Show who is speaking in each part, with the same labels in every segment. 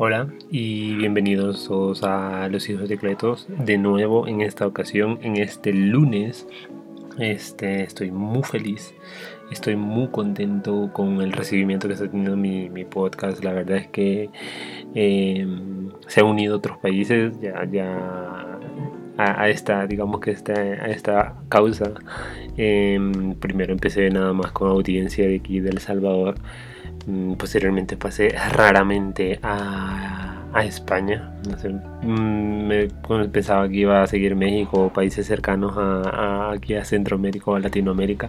Speaker 1: Hola y bienvenidos todos a Los Hijos de Cletos. De nuevo en esta ocasión, en este lunes, este, estoy muy feliz, estoy muy contento con el recibimiento que está teniendo mi, podcast. La verdad es que em, se han unido otros países ya, ya a, esta, digamos que esta, a esta causa. Em, primero empecé nada más con audiencia de aquí de El Salvador. Mm, posteriormente pasé raramente a, España. No sé, mm, pensaba que iba a seguir México o países cercanos a, aquí a Centroamérica o a Latinoamérica.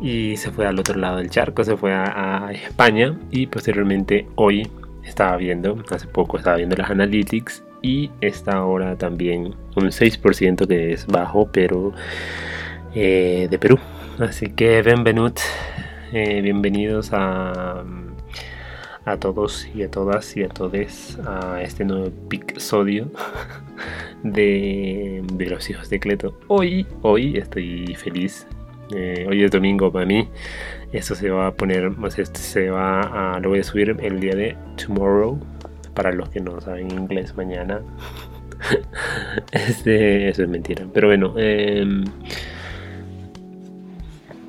Speaker 1: Y se fue al otro lado del charco, se fue a, España. Y posteriormente hoy estaba viendo, hace poco estaba viendo las analytics. Y está ahora también un 6% que es bajo, pero eh, de Perú. Así que bienvenidos eh, bienvenidos a, a todos y a todas y a todes a este nuevo episodio de, de los hijos de Cleto. Hoy, hoy estoy feliz. Eh, hoy es domingo para mí. Esto se va a poner, este se va a, lo voy a subir el día de tomorrow. Para los que no saben inglés, mañana. este, eso es mentira. Pero bueno, eh,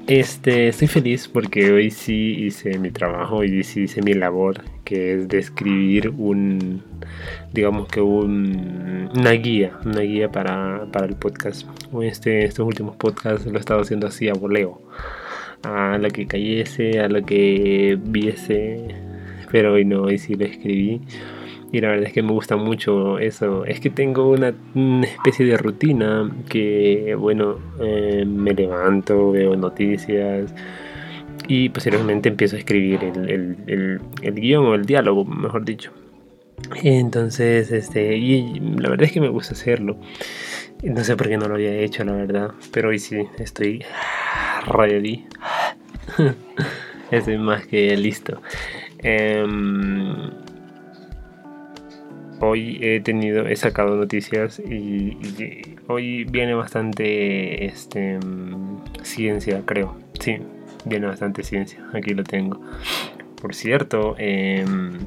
Speaker 1: este, estoy feliz porque hoy sí hice mi trabajo, hoy sí hice mi labor, que es de escribir un, digamos que un, una guía, una guía para, para el podcast. Este, estos últimos podcasts lo he estado haciendo así a voleo, a lo que cayese, a lo que viese, pero hoy no, hoy sí lo escribí y la verdad es que me gusta mucho eso. Es que tengo una, especie de rutina que, bueno, eh, me levanto, veo noticias y posteriormente empiezo a escribir el, el, el, guion o el diálogo, mejor dicho. Entonces, este, y la verdad es que me gusta hacerlo. No sé por qué no lo había hecho, la verdad. Pero hoy sí, estoy ready. estoy más que listo. Em, hoy he tenido, he sacado noticias y, hoy viene bastante este, ciencia, creo. Sí, viene bastante ciencia. Aquí lo tengo. Por cierto, em,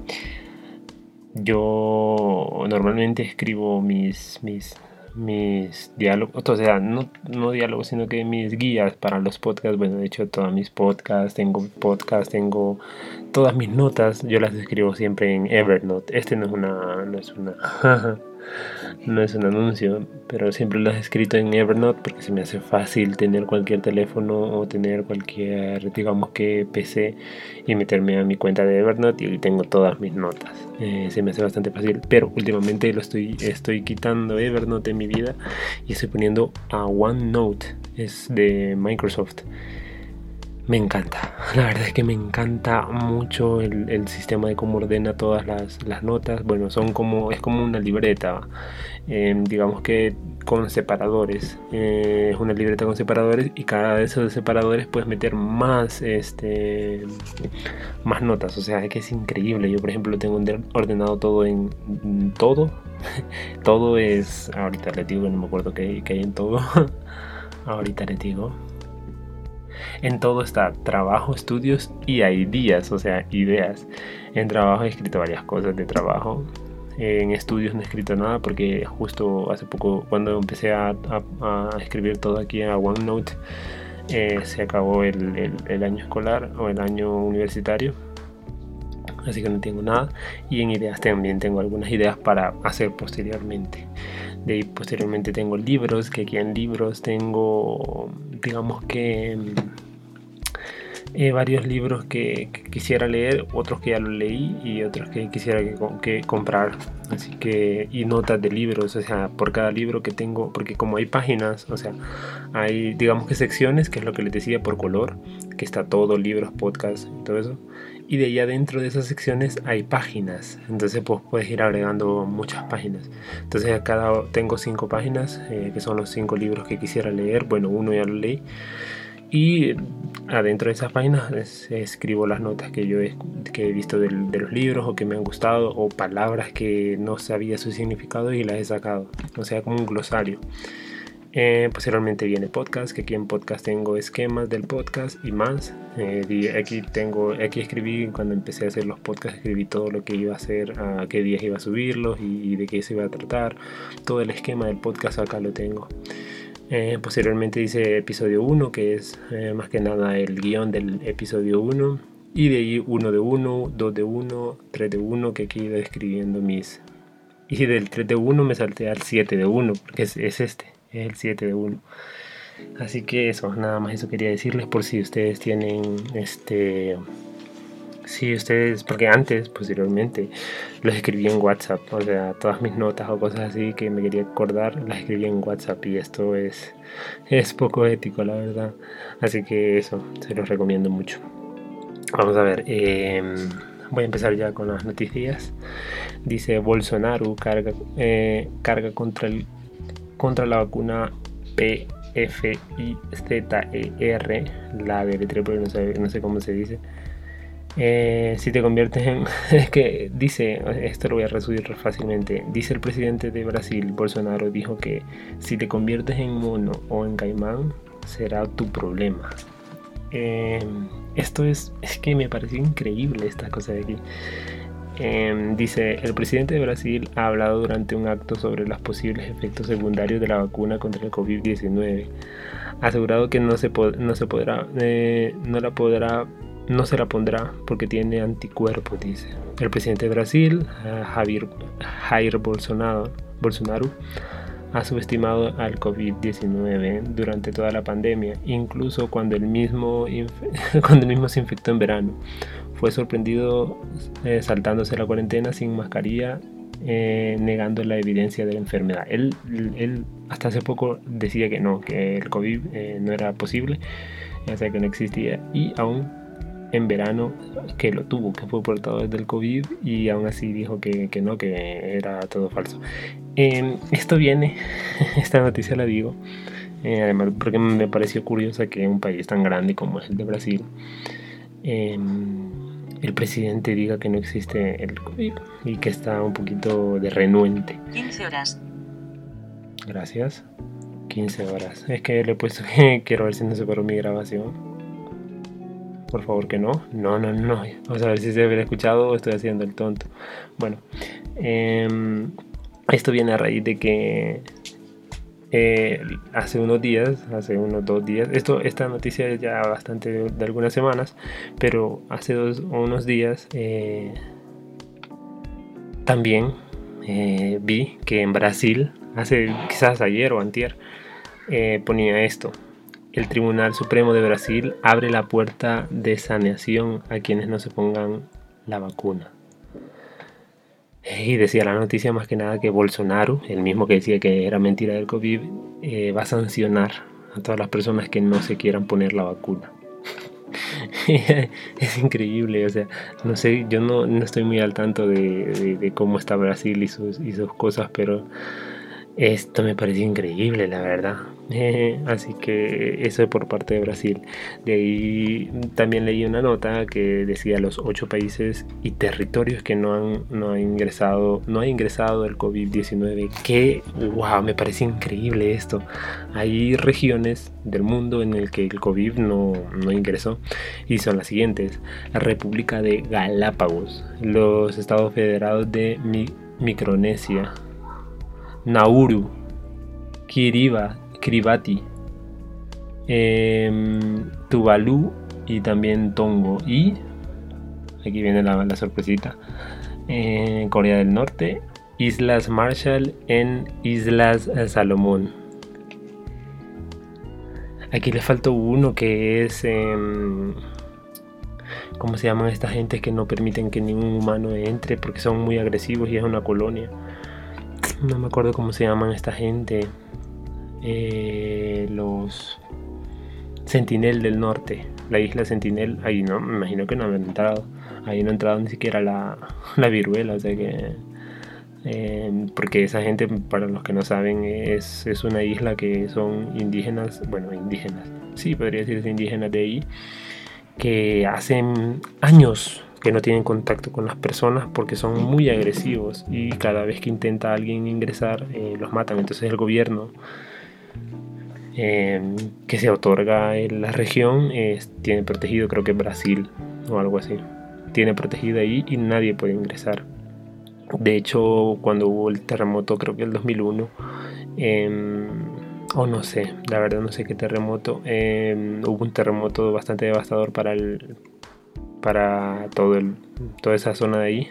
Speaker 1: yo normalmente escribo mis, mis mis diálogos, o sea, no, no diálogos, sino que mis guías para los podcasts. Bueno, de hecho, todos mis podcasts, tengo podcast, tengo todas mis notas, yo las escribo siempre en Evernote. Este no es una, no es una, no es un anuncio, pero siempre lo he escrito en Evernote porque se me hace fácil tener cualquier teléfono o tener cualquier, digamos que PC y meterme a mi cuenta de Evernote y tengo todas mis notas. Eh, se me hace bastante fácil, pero últimamente lo estoy, estoy quitando Evernote en mi vida y estoy poniendo a OneNote, es de Microsoft me encanta. La verdad es que me encanta mucho el, sistema de cómo ordena todas las, notas. Bueno, son como, es como una libreta, em, digamos que con separadores. Eh, es una libreta con separadores y cada de esos separadores puedes meter más, este, más notas. O sea, es que es increíble. Yo, por ejemplo, tengo ordenado todo en todo. todo es, ahorita le digo, no me acuerdo qué, qué hay en todo. ahorita le digo en todo está trabajo, estudios y ideas, o sea, ideas. En trabajo he escrito varias cosas de trabajo. En estudios no he escrito nada porque justo hace poco, cuando empecé a, escribir todo aquí a OneNote, eh, se acabó el, el año escolar o el año universitario así que no tengo nada. Y en ideas también tengo algunas ideas para hacer posteriormente. De posteriormente tengo libros, que aquí en libros tengo, digamos que eh, varios libros que, quisiera leer, otros que ya los leí y otros que quisiera que, comprar. Así que, y notas de libros, o sea, por cada libro que tengo, porque como hay páginas, o sea, hay, digamos que secciones, que es lo que les decía, por color, que está todo, libros, podcast todo eso. Y de ahí adentro de esas secciones hay páginas, entonces pues puedes ir agregando muchas páginas. Entonces a cada tengo cinco páginas, eh, que son los cinco libros que quisiera leer. Bueno, uno ya lo leí. Y adentro de esas páginas escribo las notas que yo he, que he visto de los libros o que me han gustado o palabras que no sabía su significado y las he sacado. O sea, como un glosario. Eh, posteriormente viene podcast, que aquí en podcast tengo esquemas del podcast y más. Eh, aquí tengo, aquí escribí cuando empecé a hacer los podcasts, escribí todo lo que iba a hacer, a qué días iba a subirlos y, de qué se iba a tratar. Todo el esquema del podcast acá lo tengo. Eh, posteriormente hice episodio 1, que es más que nada el guion del episodio 1. Y de ahí 1 de 1, 2 de 1, 3 de 1, que aquí iba escribiendo mis... Y del 3 de 1 me salté al 7 de 1, porque es, es este es el 7 de 1. Así que eso, nada más eso quería decirles por si ustedes tienen este si ustedes, porque antes, posteriormente, los escribí en WhatsApp, o sea, todas mis notas o cosas así que me quería acordar, las escribí en WhatsApp y esto es, es poco ético, la verdad. Así que eso, se los recomiendo mucho. Vamos a ver, em, voy a empezar ya con las noticias. Dice Bolsonaro carga, eh, carga contra el contra la vacuna PFIZER, la de pero no sé, no sé cómo se dice. Eh, si te conviertes en... Es que dice, esto lo voy a resumir fácilmente, dice el presidente de Brasil, Bolsonaro, dijo que si te conviertes en mono o en caimán, será tu problema. Eh, esto es, es que me parece increíble esta cosa de aquí. Em, dice, el presidente de Brasil ha hablado durante un acto sobre los posibles efectos secundarios de la vacuna contra el COVID-19. Ha asegurado que no se, no se podrá, eh, no la podrá, no se la pondrá porque tiene anticuerpos, dice. El presidente de Brasil, eh, Javier, Jair Bolsonaro, Bolsonaro ha subestimado al COVID-19 durante toda la pandemia, incluso cuando el mismo, cuando el mismo se infectó en verano fue sorprendido eh, saltándose la cuarentena sin mascarilla, eh, negando la evidencia de la enfermedad. Él, él, hasta hace poco decía que no, que el COVID eh, no era posible, ya sea que no existía, y aún en verano que lo tuvo, que fue portado desde el COVID y aún así dijo que, que no, que era todo falso. Em, esto viene, esta noticia la digo, además porque me pareció curiosa que un país tan grande como es el de Brasil, em, el presidente diga que no existe el COVID y que está un poquito de renuente.
Speaker 2: 15 horas.
Speaker 1: Gracias. 15 horas. Es que le he puesto que quiero ver si no se paró mi grabación. Por favor que no. No, no, no. Vamos a ver si se había escuchado o estoy haciendo el tonto. Bueno. Em, esto viene a raíz de que eh, hace unos días, hace unos dos días, esto, esta noticia es ya bastante de, algunas semanas, pero hace dos, unos días eh, también eh, vi que en Brasil, hace quizás ayer o antier, ponía esto. El Tribunal Supremo de Brasil abre la puerta de saneación a quienes no se pongan la vacuna. Y decía la noticia más que nada que Bolsonaro, el mismo que decía que era mentira del COVID, eh, va a sancionar a todas las personas que no se quieran poner la vacuna. es increíble, o sea, no sé, yo no, no estoy muy al tanto de, cómo está Brasil y sus, y sus cosas, pero esto me parece increíble, la verdad. así que eso por parte de Brasil. De ahí también leí una nota que decía los ocho países y territorios que no han, no ingresado, no ha ingresado el COVID-19. Que wow, me parece increíble esto. Hay regiones del mundo en el que el COVID no, no ingresó y son las siguientes: la República de Galápagos, los Estados Federados de Micronesia Nauru, Kiriba, Kiribati, em, Tuvalu y también Tongo. Y aquí viene la, sorpresita. Corea del Norte, Islas Marshall en Islas Salomón. Aquí le faltó uno que es... Em, ¿Cómo se llaman esta gente que no permiten que ningún humano entre porque son muy agresivos y es una colonia? no me acuerdo cómo se llaman esta gente, eh, los Sentinel del Norte, la isla Sentinel, ahí no, me imagino que no han entrado, ahí no ha entrado ni siquiera la, la viruela, o sea que... Eh, porque esa gente, para los que no saben, es, es, una isla que son indígenas, bueno, indígenas, sí, podría decirse indígenas de ahí, que hacen años que no tienen contacto con las personas porque son muy agresivos y cada vez que intenta alguien ingresar eh, los matan. Entonces el gobierno em, que se otorga en la región tiene protegido, creo que Brasil o algo así. Tiene protegido ahí y nadie puede ingresar. De hecho, cuando hubo el terremoto, creo que el 2001, em, o no sé, la verdad no sé qué terremoto, em, hubo un terremoto bastante devastador para el para todo el, toda esa zona de ahí.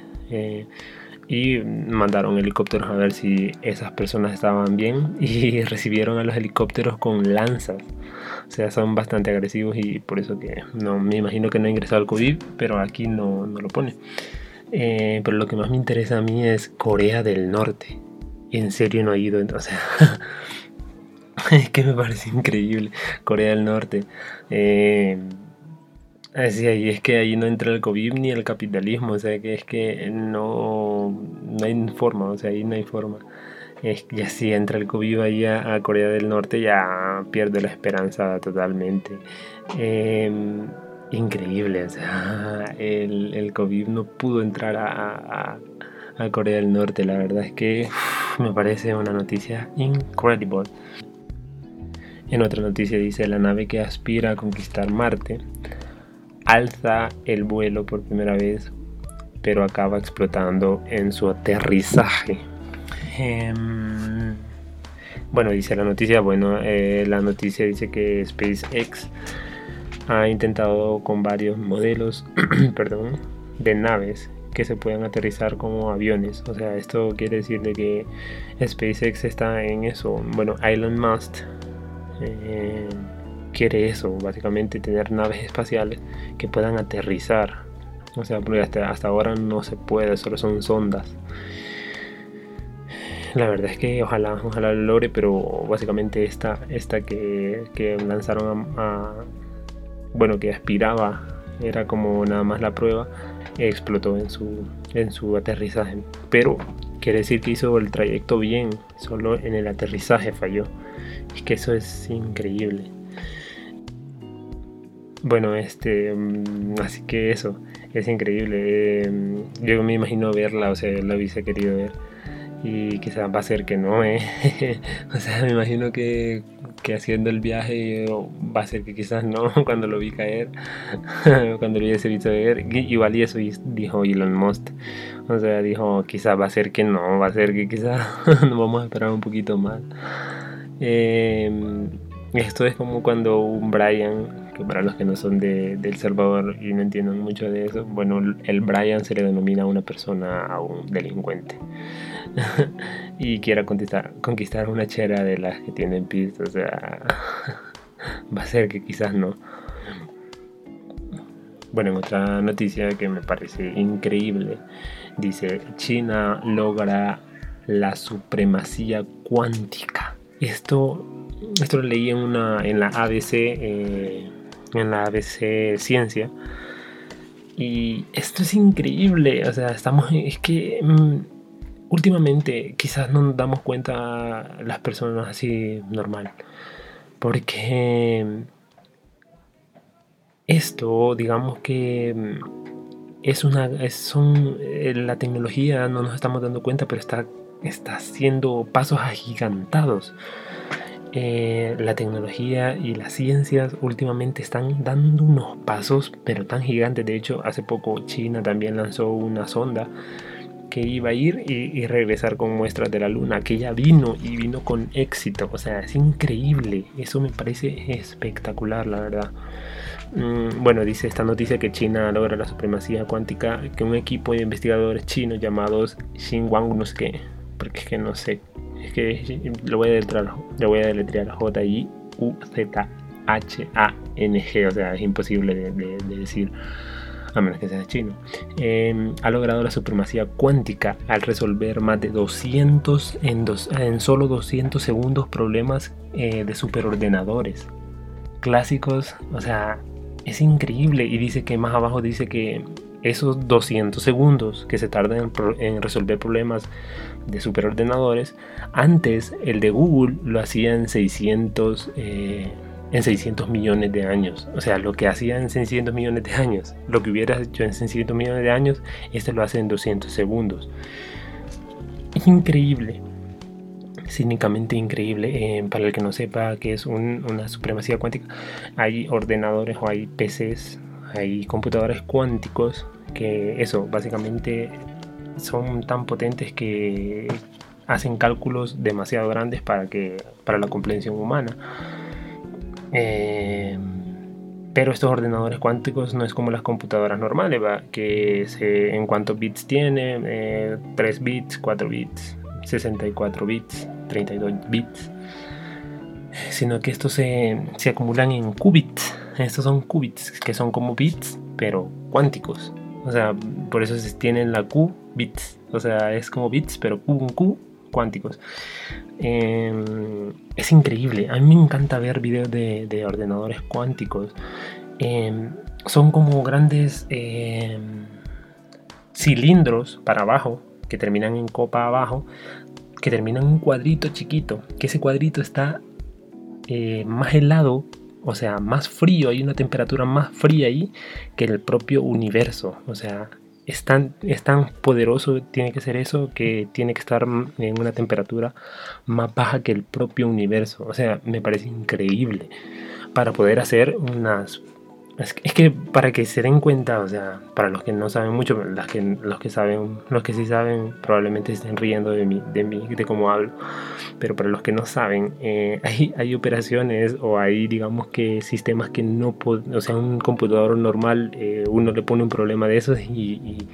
Speaker 1: Y mandaron helicópteros a ver si esas personas estaban bien y recibieron a los helicópteros con lanzas. O sea, son bastante agresivos y por eso que no me imagino que no ha ingresado al COVID, pero aquí no, no lo pone. Eh, pero lo que más me interesa a mí es Corea del Norte. En serio no he ido, o sea, es que me parece increíble Corea del Norte. Eh, Así ahí es que ahí no entra el COVID ni el capitalismo, o sea que es que no, no hay forma, o sea, ahí no hay forma. Es que si entra el COVID ahí a, Corea del Norte ya pierde la esperanza totalmente. Em, increíble, o sea, el, el, COVID no pudo entrar a, a, Corea del Norte, la verdad es que me parece una noticia increíble. En otra noticia dice la nave que aspira a conquistar Marte alza el vuelo por primera vez, pero acaba explotando en su aterrizaje. Em, bueno, dice la noticia, bueno, eh, la noticia dice que SpaceX ha intentado con varios modelos, perdón, de naves que se puedan aterrizar como aviones. O sea, esto quiere decir de que SpaceX está en eso. Bueno, Elon Musk eh, quiere eso, básicamente tener naves espaciales que puedan aterrizar. O sea, porque hasta, ahora no se puede, solo son sondas. La verdad es que ojalá, ojalá lo logre, pero básicamente esta, esta que, que lanzaron a, bueno, que aspiraba, era como nada más la prueba, explotó en su, en su aterrizaje. Pero quiere decir que hizo el trayecto bien, solo en el aterrizaje falló. Es que eso es increíble. Bueno, este, mm, así que eso, es increíble. Em, yo me imagino verla, o sea, la hubiese querido ver. Y quizás va a ser que no, ¿eh? o sea, me imagino que, que, haciendo el viaje va a ser que quizás no, cuando lo vi caer, cuando lo hubiese visto ver. Igual y eso dijo Elon Musk. O sea, dijo, quizás va a ser que no, va a ser que quizás nos vamos a esperar un poquito más. Em, esto es como cuando un Brian para los que no son de, El Salvador y no entienden mucho de eso, bueno, el Brian se le denomina a una persona, a un delincuente. y quiera conquistar, conquistar una chera de las que tienen piso, o sea, va a ser que quizás no. Bueno, en otra noticia que me parece increíble, dice, China logra la supremacía cuántica. Esto, esto lo leí en, una, en la ABC, eh, en la ABC Ciencia. Y esto es increíble, o sea, estamos, es que mm, últimamente quizás no nos damos cuenta las personas así normal, porque esto, digamos que mm, es una, es, son, eh, la tecnología no nos estamos dando cuenta, pero está, está haciendo pasos agigantados. Eh, la tecnología y las ciencias últimamente están dando unos pasos, pero tan gigantes. De hecho, hace poco China también lanzó una sonda que iba a ir y, regresar con muestras de la luna, que ya vino y vino con éxito. O sea, es increíble. Eso me parece espectacular, la verdad. Mm, bueno, dice esta noticia que China logra la supremacía cuántica, que un equipo de investigadores chinos llamados Xinhuang, no sé qué, porque que no sé es que lo voy a deletrear, lo voy a deletrear J-I-U-Z-H-A-N-G, o sea, es imposible de, decir a menos que sea chino, em, ha logrado la supremacía cuántica al resolver más de 200 en, dos, en solo 200 segundos problemas eh, de superordenadores clásicos, o sea, es increíble. Y dice que más abajo dice que esos 200 segundos que se tardan en, resolver problemas de superordenadores, antes el de Google lo hacía en 600, eh, en 600 millones de años. O sea, lo que hacía en 600 millones de años, lo que hubiera hecho en 600 millones de años, este lo hace en 200 segundos. increíble. cínicamente increíble. Eh, para el que no sepa qué es una supremacía cuántica, hay ordenadores o hay PCs, hay computadores cuánticos que eso, básicamente son tan potentes que hacen cálculos demasiado grandes para, que, para la comprensión humana. Eh, pero estos ordenadores cuánticos no es como las computadoras normales, que en cuántos bits tiene, 3 eh, bits, 4 bits, 64 bits, 32 bits, sino que estos se, se acumulan en qubits. Estos son qubits, que son como bits, pero cuánticos. O sea, por eso se tienen la Q bits. O sea, es como bits, pero Q, Q cuánticos. Em, es increíble. A mí me encanta ver videos de, ordenadores cuánticos. Em, son como grandes em, cilindros para abajo que terminan en copa abajo, que terminan en un cuadrito chiquito, que ese cuadrito está eh, más helado, o sea, más frío, hay una temperatura más fría ahí que el propio universo, o sea, es tan, es tan poderoso, tiene que ser eso, que tiene que estar en una temperatura más baja que el propio universo. O sea, me parece increíble para poder hacer unas es que, para que se den cuenta, o sea, para los que no saben mucho, las que, los que saben, los que sí saben, probablemente estén riendo de mí, de mí, de cómo hablo. Pero para los que no saben, eh, hay, hay operaciones o hay, digamos que sistemas que no o sea, un computador normal, eh, uno le pone un problema de esos y, y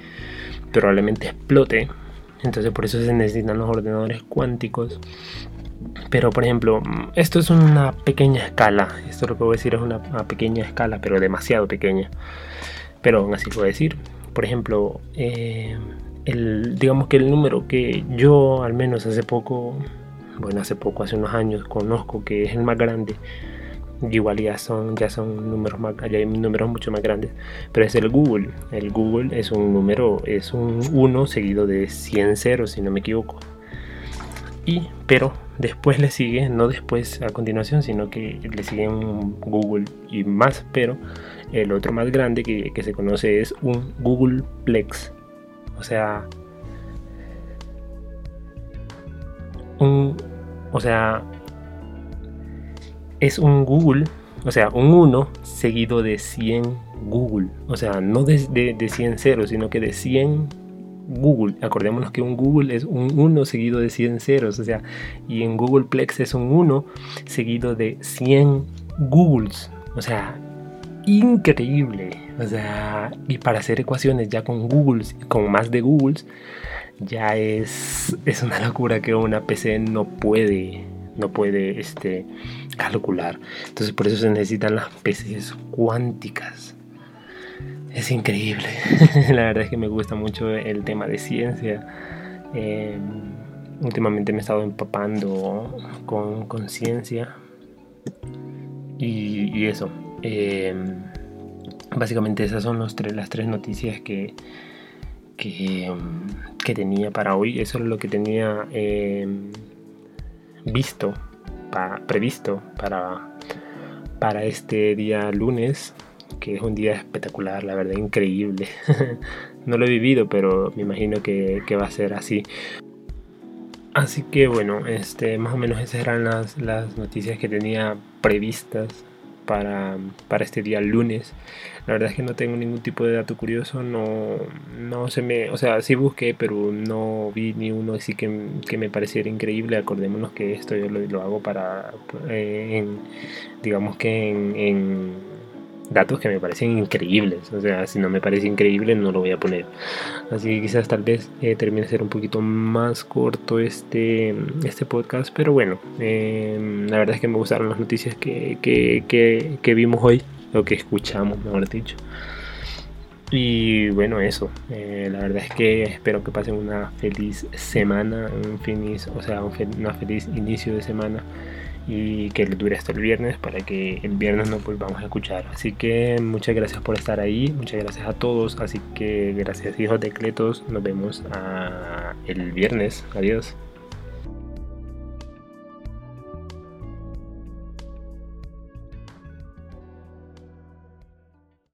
Speaker 1: probablemente explote. Entonces por eso se necesitan los ordenadores cuánticos pero por ejemplo, esto es una pequeña escala. Esto lo que voy a decir es una, pequeña escala, pero demasiado pequeña. Pero aún así puedo decir. Por ejemplo, eh, el, digamos que el número que yo al menos hace poco, bueno, hace poco, hace unos años, conozco que es el más grande. Igual ya son, ya son números más, ya hay números mucho más grandes, pero es el Google. El Google es un número, es un 1 seguido de 100 ceros, si no me equivoco. Y, pero Después le sigue, no después a continuación, sino que le sigue un Google y más, pero el otro más grande que, se conoce es un Google Plex. O sea, un, o sea, es un Google, o sea, un 1 seguido de 100 Google. O sea, no de, de, de 100 ceros, sino que de 100 Google. Acordémonos que un Google es un 1 seguido de 100 ceros, o sea, y en Google Plex es un 1 seguido de 100 Googles. O sea, increíble. O sea, y para hacer ecuaciones ya con Googles, con más de Googles, ya es, es una locura que una PC no puede, no puede este, calcular. Entonces por eso se necesitan las PCs cuánticas. Es increíble. la verdad es que me gusta mucho el tema de ciencia. Em, últimamente me he estado empapando con conciencia. Y, eso. Em, básicamente esas son las tres noticias que, que, que, tenía para hoy. Eso es lo que tenía em, visto, previsto para, para este día lunes que es un día espectacular, la verdad, increíble. no lo he vivido, pero me imagino que, va a ser así. Así que bueno, este, más o menos esas eran las, las noticias que tenía previstas para, para, este día lunes. La verdad es que no tengo ningún tipo de dato curioso, no, no se me, o sea, sí busqué, pero no vi ni uno así que, que me pareciera increíble. Acordémonos que esto yo lo, hago para, eh, digamos que en datos que me parecen increíbles. O sea, si no me parece increíble, no lo voy a poner. Así que quizás tal vez eh, termine de ser un poquito más corto este, este podcast. Pero bueno, em, la verdad es que me gustaron las noticias que, que, que, vimos hoy, o que escuchamos, mejor dicho. Y bueno, eso. Eh, la verdad es que espero que pasen una feliz semana, un feliz, o sea, un una feliz inicio de semana y que dure hasta el viernes para que el viernes nos volvamos a escuchar. Así que muchas gracias por estar ahí, muchas gracias a todos. Así que gracias hijos de Cletos, nos vemos el viernes. Adiós.